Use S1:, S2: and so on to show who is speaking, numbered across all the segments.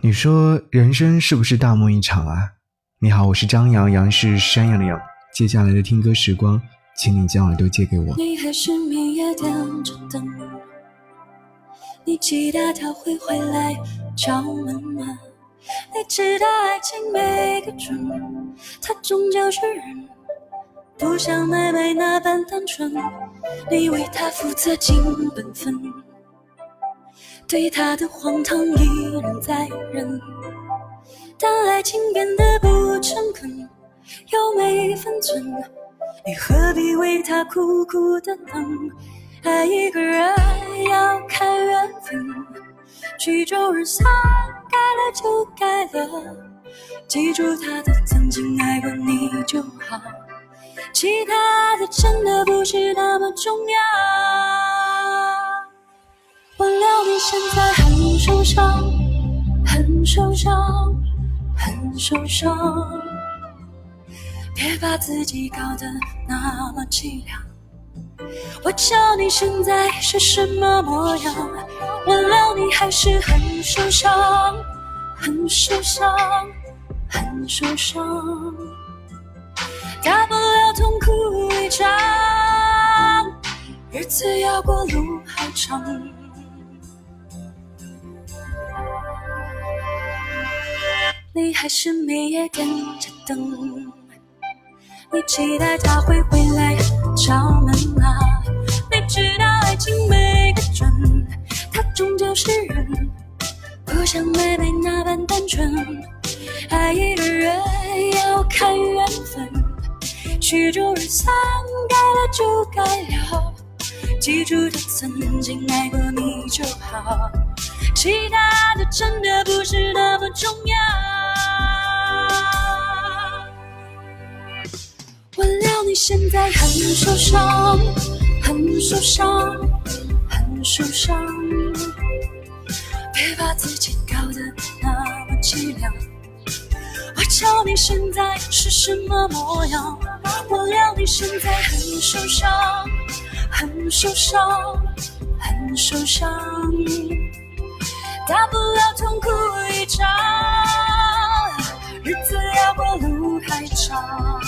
S1: 你说人生是不是大梦一场啊？你好，我是张扬，杨是山羊的羊。接下来的听歌时光，请你将耳朵借给我。
S2: 你还是每夜点着灯，你期待他会回来敲门吗？你知道爱情每个准，他终究是人，不像妹妹那般单纯。你为他负责尽本分。对他的荒唐依然在忍，当爱情变得不诚恳，又没分寸，你何必为他苦苦的等？爱一个人要看缘分，曲终人散，该了就该了，记住他的曾经爱过你就好，其他的真的不是那么重要。我料你现在很受伤，很受伤，很受伤。别把自己搞得那么凄凉。我叫你现在是什么模样？我料你还是很受伤，很受伤，很受伤。大不了痛哭一场，日子要过路还长。你还是每夜点着灯，你期待他会回来敲门吗？你知道爱情没个准，他终究是人，不像妹妹那般单纯。爱一个人要看缘分，曲终人散，该了就该了，记住他曾经爱过你就好，其他的真的不是那么重要。现在很受伤，很受伤，很受伤。别把自己搞得那么凄凉。我瞧你现在是什么模样？我料你现在很受伤，很受伤，很受伤。大不了痛哭一场，日子要过路还长。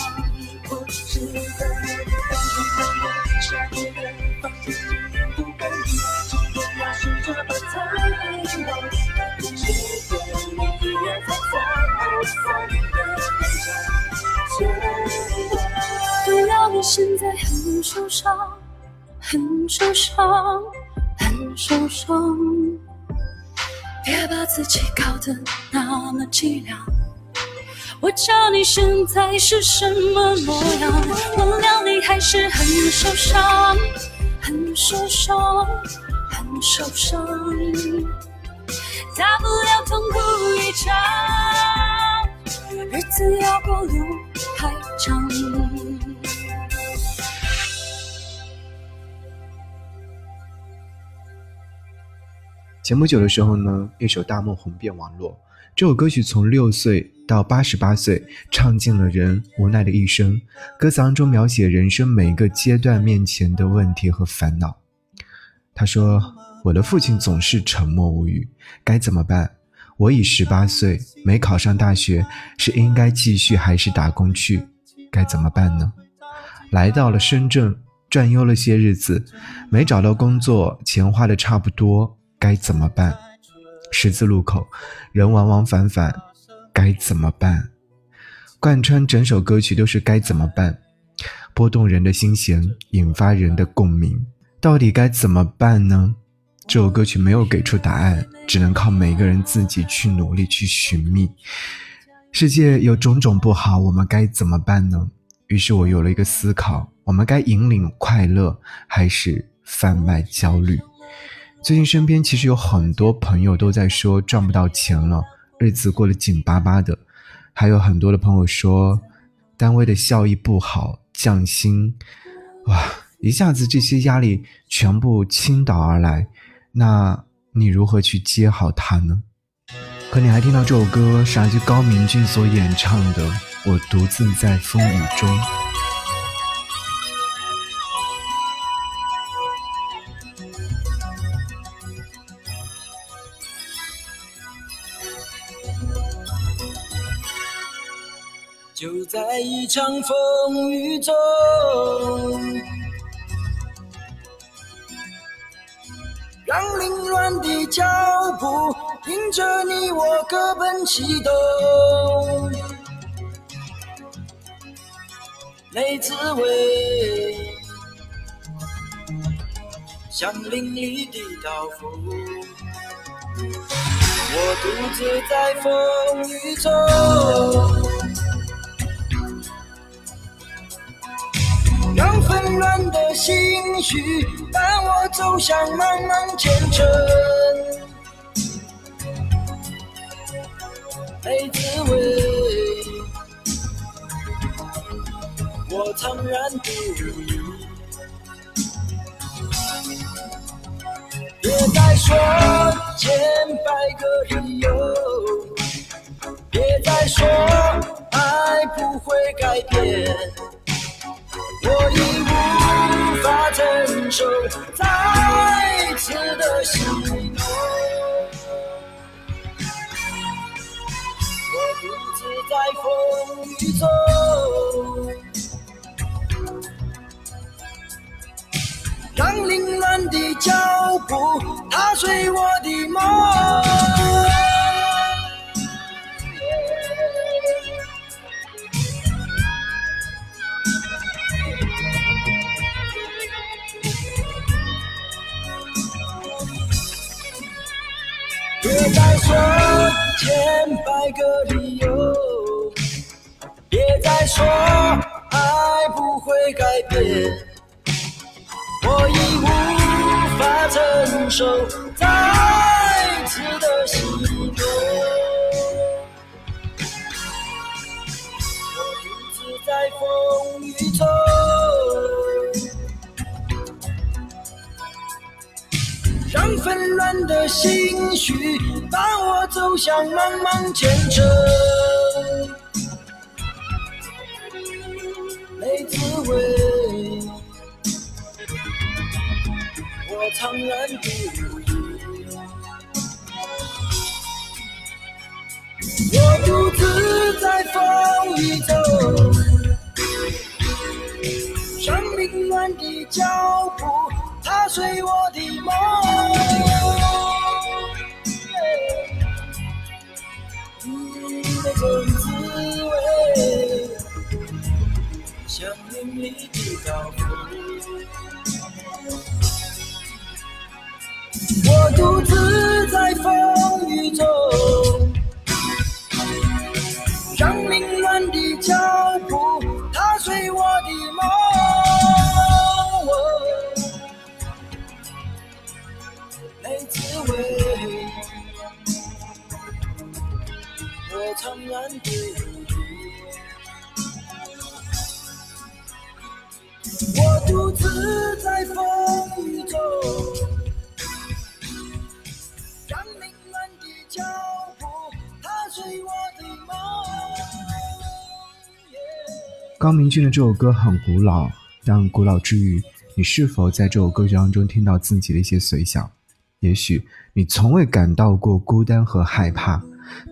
S2: 不要你现在很受伤，很受伤，很受伤。别把自己搞得那么凄凉。我叫你现在是什么模样？忘了你还是很受伤，很受伤，很受伤。大不了痛哭一场，日子要过路还长。
S1: 前不久的时候呢，一首《大梦》红遍网络。这首歌曲从六岁到八十八岁，唱尽了人无奈的一生。歌词当中描写人生每一个阶段面前的问题和烦恼。他说：“我的父亲总是沉默无语，该怎么办？我已十八岁，没考上大学，是应该继续还是打工去？该怎么办呢？来到了深圳，转悠了些日子，没找到工作，钱花的差不多，该怎么办？”十字路口，人往往返返，该怎么办？贯穿整首歌曲都是该怎么办，拨动人的心弦，引发人的共鸣。到底该怎么办呢？这首歌曲没有给出答案，只能靠每个人自己去努力去寻觅。世界有种种不好，我们该怎么办呢？于是我有了一个思考：我们该引领快乐，还是贩卖焦虑？最近身边其实有很多朋友都在说赚不到钱了，日子过得紧巴巴的，还有很多的朋友说单位的效益不好，降薪，哇，一下子这些压力全部倾倒而来，那你如何去接好它呢？可你还听到这首歌是来自高明骏所演唱的《我独自在风雨中》。
S3: 在一场风雨中，让凌乱的脚步迎着你我各奔西东，没滋味，像淋漓的刀锋。我独自在风雨中。乱的心绪伴我走向茫茫前程，没滋味，我苍然不语。别再说千百个理由，别再说爱不会改变。风雨中，让凌乱的脚步踏碎我的梦。别再说千百个理由，再说爱不会改变，我已无法承受再次的心痛，我独自在风雨中。让纷乱的心绪伴我走向茫茫前程，味，我苍然不语，我独自在风雨中，让凌乱的脚步踏碎我的梦。像淋漓的刀锋。我独自在风雨中，在风雨中，让凌乱的脚步踏碎我的梦。
S1: 高明骏的这首歌很古老，但古老之余，你是否在这首歌曲当中听到自己的一些随想？也许你从未感到过孤单和害怕。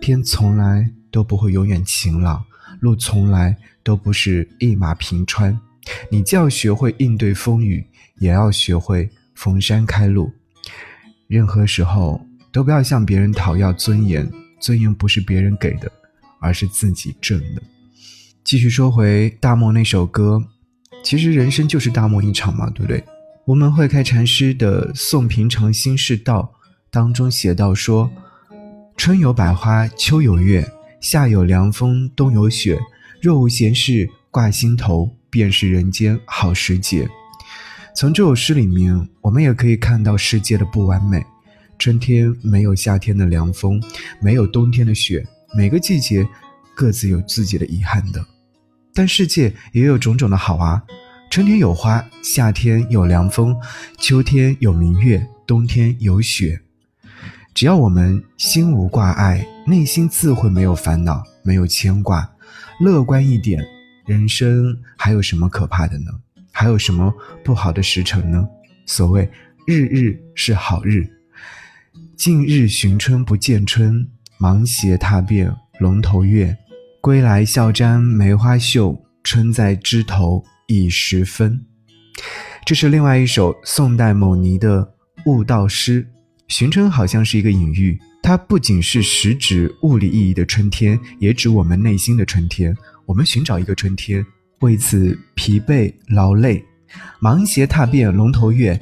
S1: 天从来都不会永远晴朗，路从来都不是一马平川。你就要学会应对风雨，也要学会逢山开路。任何时候都不要向别人讨要尊严，尊严不是别人给的，而是自己挣的。继续说回大漠那首歌，其实人生就是大漠一场嘛，对不对？我们会开禅师的《送平常心是道》当中写到说。春有百花，秋有月，夏有凉风，冬有雪。若无闲事挂心头，便是人间好时节。从这首诗里面，我们也可以看到世界的不完美。春天没有夏天的凉风，没有冬天的雪，每个季节各自有自己的遗憾的。但世界也有种种的好啊！春天有花，夏天有凉风，秋天有明月，冬天有雪。只要我们心无挂碍，内心自会没有烦恼，没有牵挂，乐观一点，人生还有什么可怕的呢？还有什么不好的时辰呢？所谓日日是好日，近日寻春不见春，芒鞋踏遍龙头月，归来笑沾梅花秀，春在枝头已时分。这是另外一首宋代某尼的悟道诗，寻春好像是一个隐喻，它不仅是实指物理意义的春天，也指我们内心的春天。我们寻找一个春天，为此疲惫劳累，忙鞋踏遍龙头月。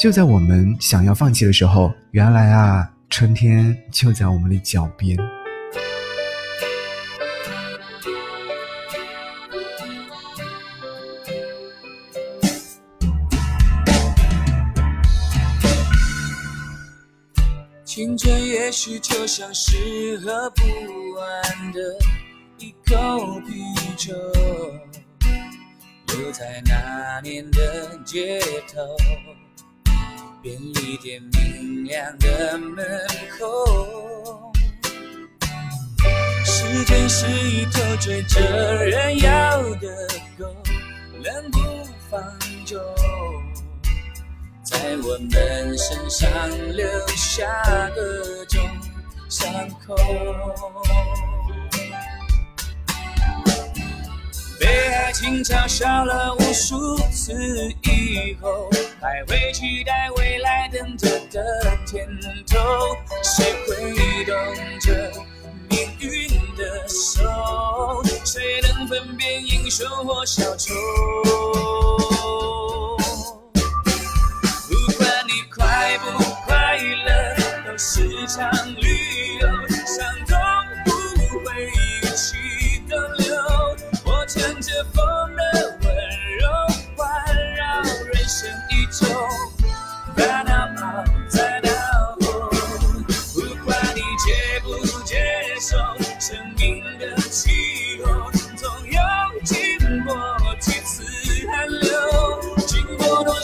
S1: 就在我们想要放弃的时候，原来啊，春天就在我们的脚边。
S4: 青春也许就像是喝不完的一口啤酒，就在那年的街头，便利店明亮的门口。时间是一头追着人要的狗，冷不防就。在我们身上留下各种伤口，被爱情嘲笑了无数次以后，还会期待未来等着的甜头。谁会懂这命运的手？谁能分辨英雄或小丑？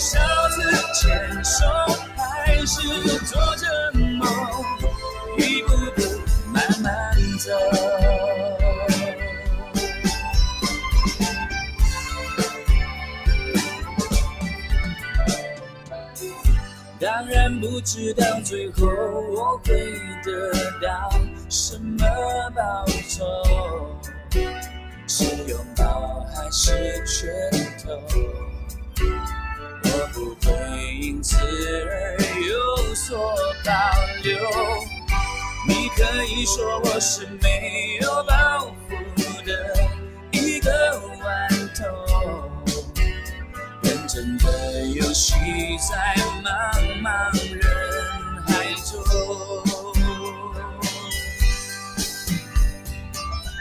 S4: 多少次牵手，还是做着梦，一步步慢慢走。当然不知道最后我会得到什么报酬，是拥抱还是拳头，此而有所保留。你可以说我是没有抱负的一个顽童。认真的游戏在茫茫人海中，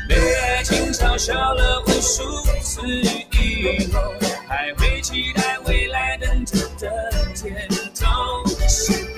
S4: 被爱情嘲笑了无数次以后，还会期待未来等着的甜头。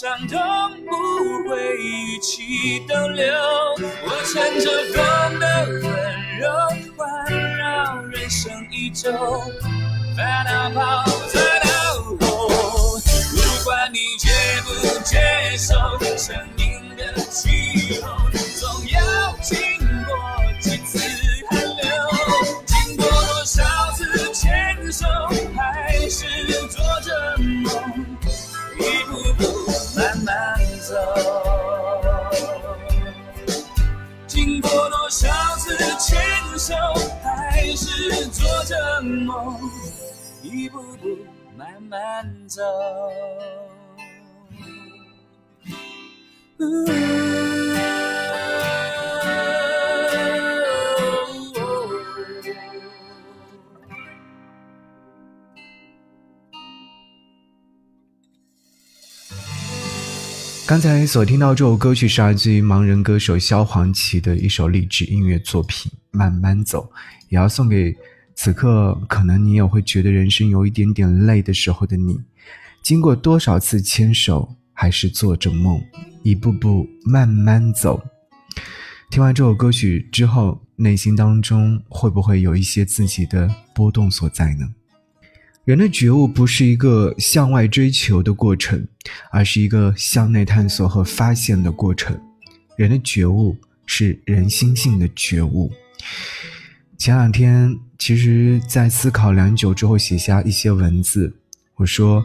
S4: 伤痛不会一起逗留。我乘着风的温柔，环绕人生一周，烦恼抛梦，一步步慢慢走。
S1: 刚才所听到这首歌曲是来自于盲人歌手萧煌奇的一首励志音乐作品《慢慢走》，也要送给此刻可能你也会觉得人生有一点点累的时候的你。经过多少次牵手，还是做着梦，一步步慢慢走。听完这首歌曲之后，内心当中会不会有一些自己的波动所在呢？人的觉悟不是一个向外追求的过程，而是一个向内探索和发现的过程。人的觉悟是人心性的觉悟。前两天，其实在思考良久之后，写下一些文字。我说，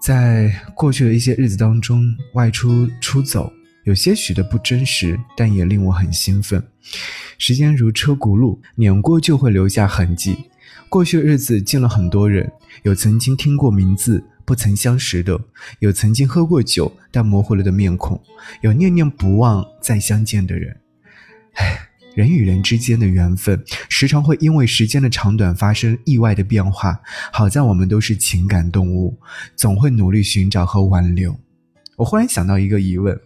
S1: 在过去的一些日子当中，外出出走，有些许的不真实，但也令我很兴奋。时间如车轱辘，碾过就会留下痕迹。过去的日子见了很多人，有曾经听过名字不曾相识的，有曾经喝过酒但模糊了的面孔，有念念不忘再相见的人。唉，人与人之间的缘分时常会因为时间的长短发生意外的变化。好在我们都是情感动物，总会努力寻找和挽留。我忽然想到一个疑问：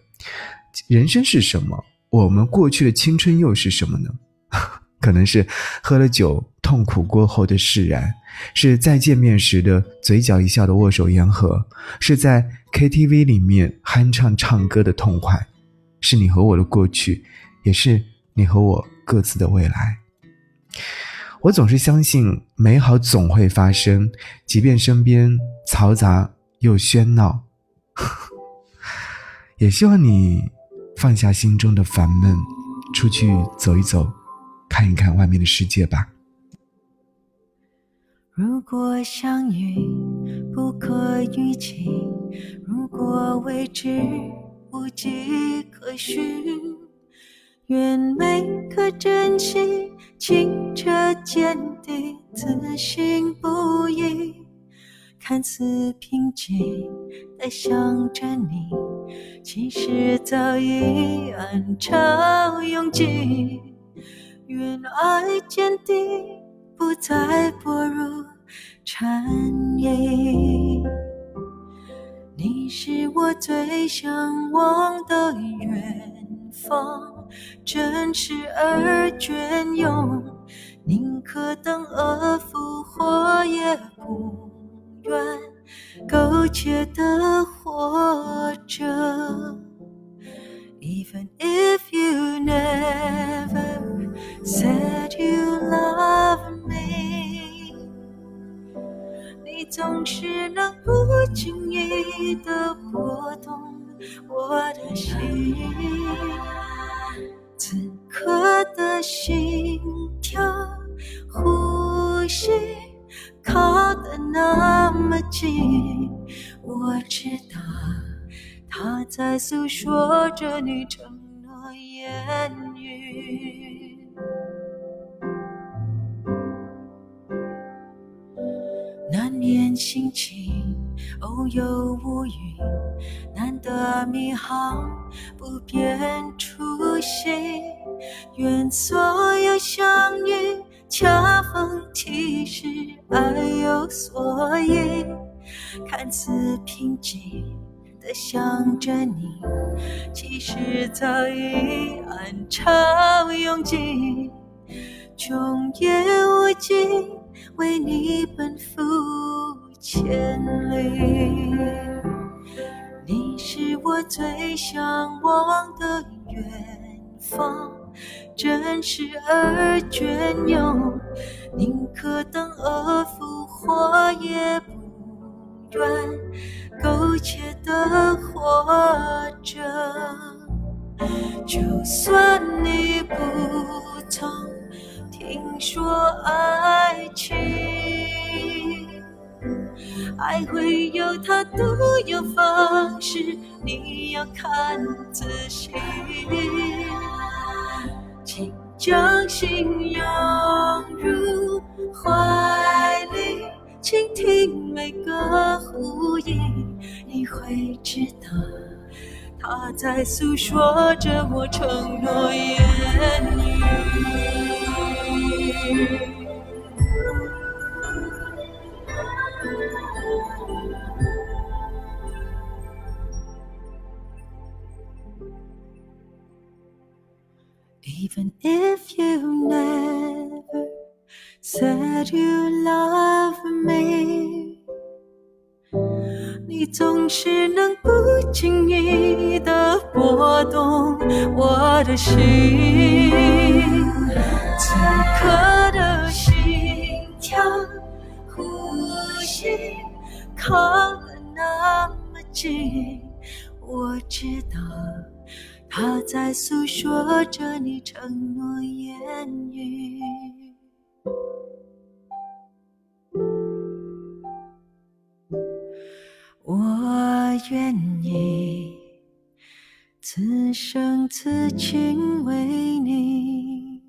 S1: 人生是什么？我们过去的青春又是什么呢？可能是喝了酒痛苦过后的释然，是再见面时的嘴角一笑的握手言和，是在 KTV 里面酣畅唱歌的痛快，是你和我的过去，也是你和我各自的未来。我总是相信美好总会发生，即便身边嘈杂又喧闹。也希望你放下心中的烦闷，出去走一走。看一看外面的世界吧。
S5: 如果相遇不可预期，如果未知无迹可寻，愿每颗真心清澈坚定，自信不疑。看似平静的想着你，其实早已暗潮涌进。愿爱坚定，不再步入禅意。你是我最向往的远方，真实而隽永。宁可等恶复活，也不愿苟且的活着。Even if you never Said you love me，你总是着你承诺言语。难免心情偶有乌云，难得迷航不变初心。愿所有相遇恰逢其时，爱有所依。看似平静的想着你，其实早已暗潮涌起。穷也无尽，为你奔赴千里。你是我最向往的远方，真实而隽永。宁可等而复活，也不愿苟且的活着。就算你不曾。听说爱情，爱会有它独有方式，你要看仔细。请将心拥入怀倾听每个呼应，你会知道，他在诉说着我承诺言语。Even if you never said you love me，你总是能不经意的拨动我的心，此刻的心跳、呼吸靠得那么近，我知道。他在诉说着你承诺言语，我愿意此生此情为你，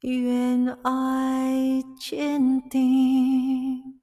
S5: 愿爱坚定。